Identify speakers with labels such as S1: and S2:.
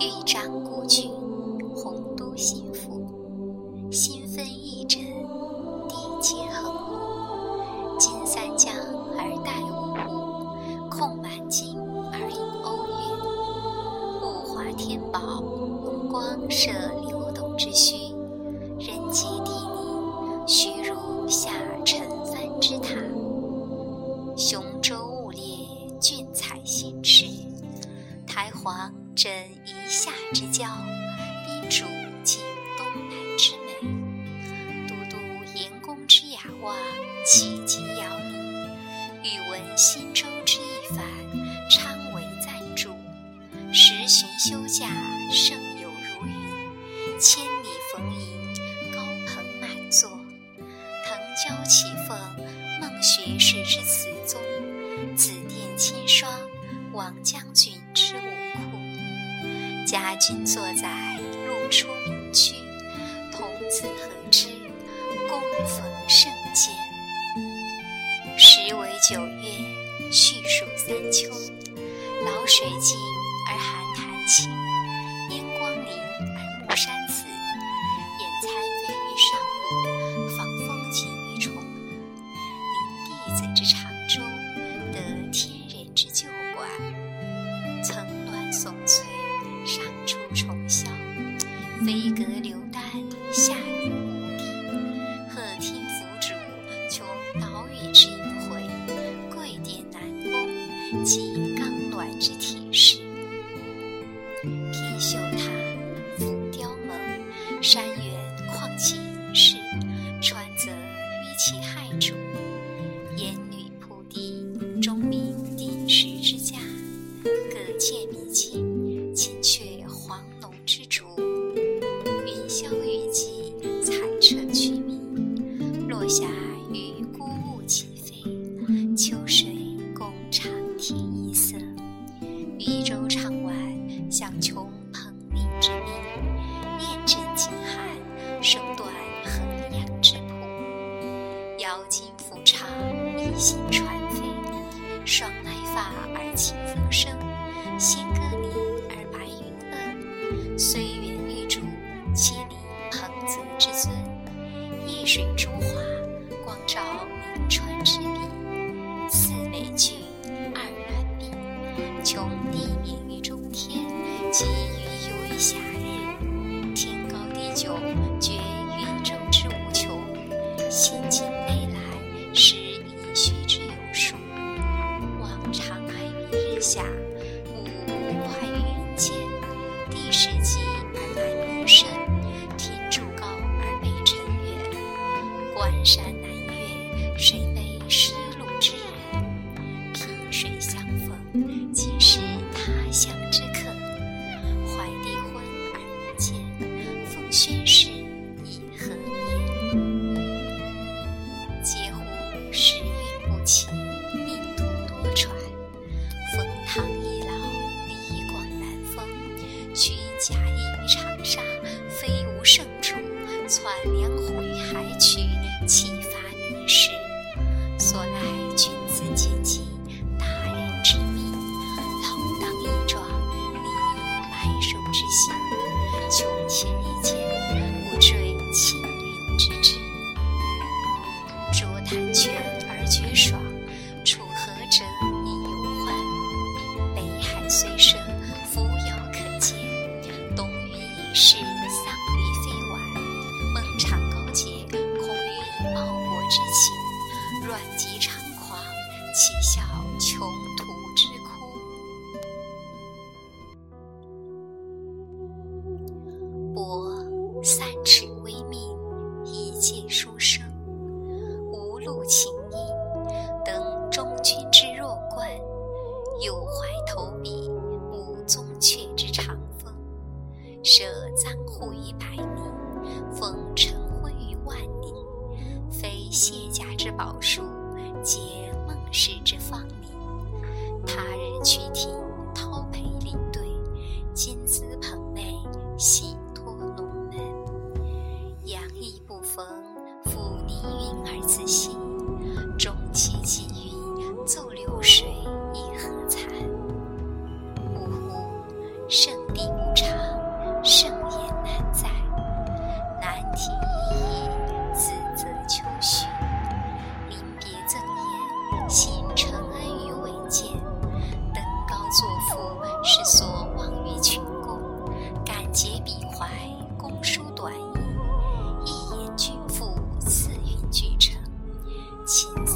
S1: 豫章故郡，洪都新府。新分翼轸，地接衡庐。襟三江而带五湖，控满荆而引瓯越。物华天宝，光射流斗之墟。人杰地宁，徐主尽东南之美。都督阎公之雅望，气极遥拟。欲闻新州之一番，昌为赞助。十旬休假，胜友如云。千里逢迎，高朋满座。腾蛟起凤，孟学士之词宗。紫殿青霜，王将军之武库。家君作宰，出名区。童子何知，躬逢胜饯。时为九月，序属三秋。潦水尽而寒潭清，飞阁流丹，下临无地。鹤汀凫渚，穷岛屿之萦回。桂殿南宫，即冈峦之体势。披绣塔，心传飞。爽籁发而清风生，仙歌鸣而白云遏。岁月玉竹，千里彭泽之尊。夜水朱华，光照明川之笔。四美具，二难并，穷地免于中天，极于游于暇日。天高地久，绝宇宙之无穷。心心事。是非卸甲之宝书，皆孟氏之芳礼。他日趋庭，叨陪领队；金姿捧袂，喜托龙门。阳意不逢，复泥云而自惜。终其几余，奏流水以何惭？呜呼！圣地无常， 진 짜.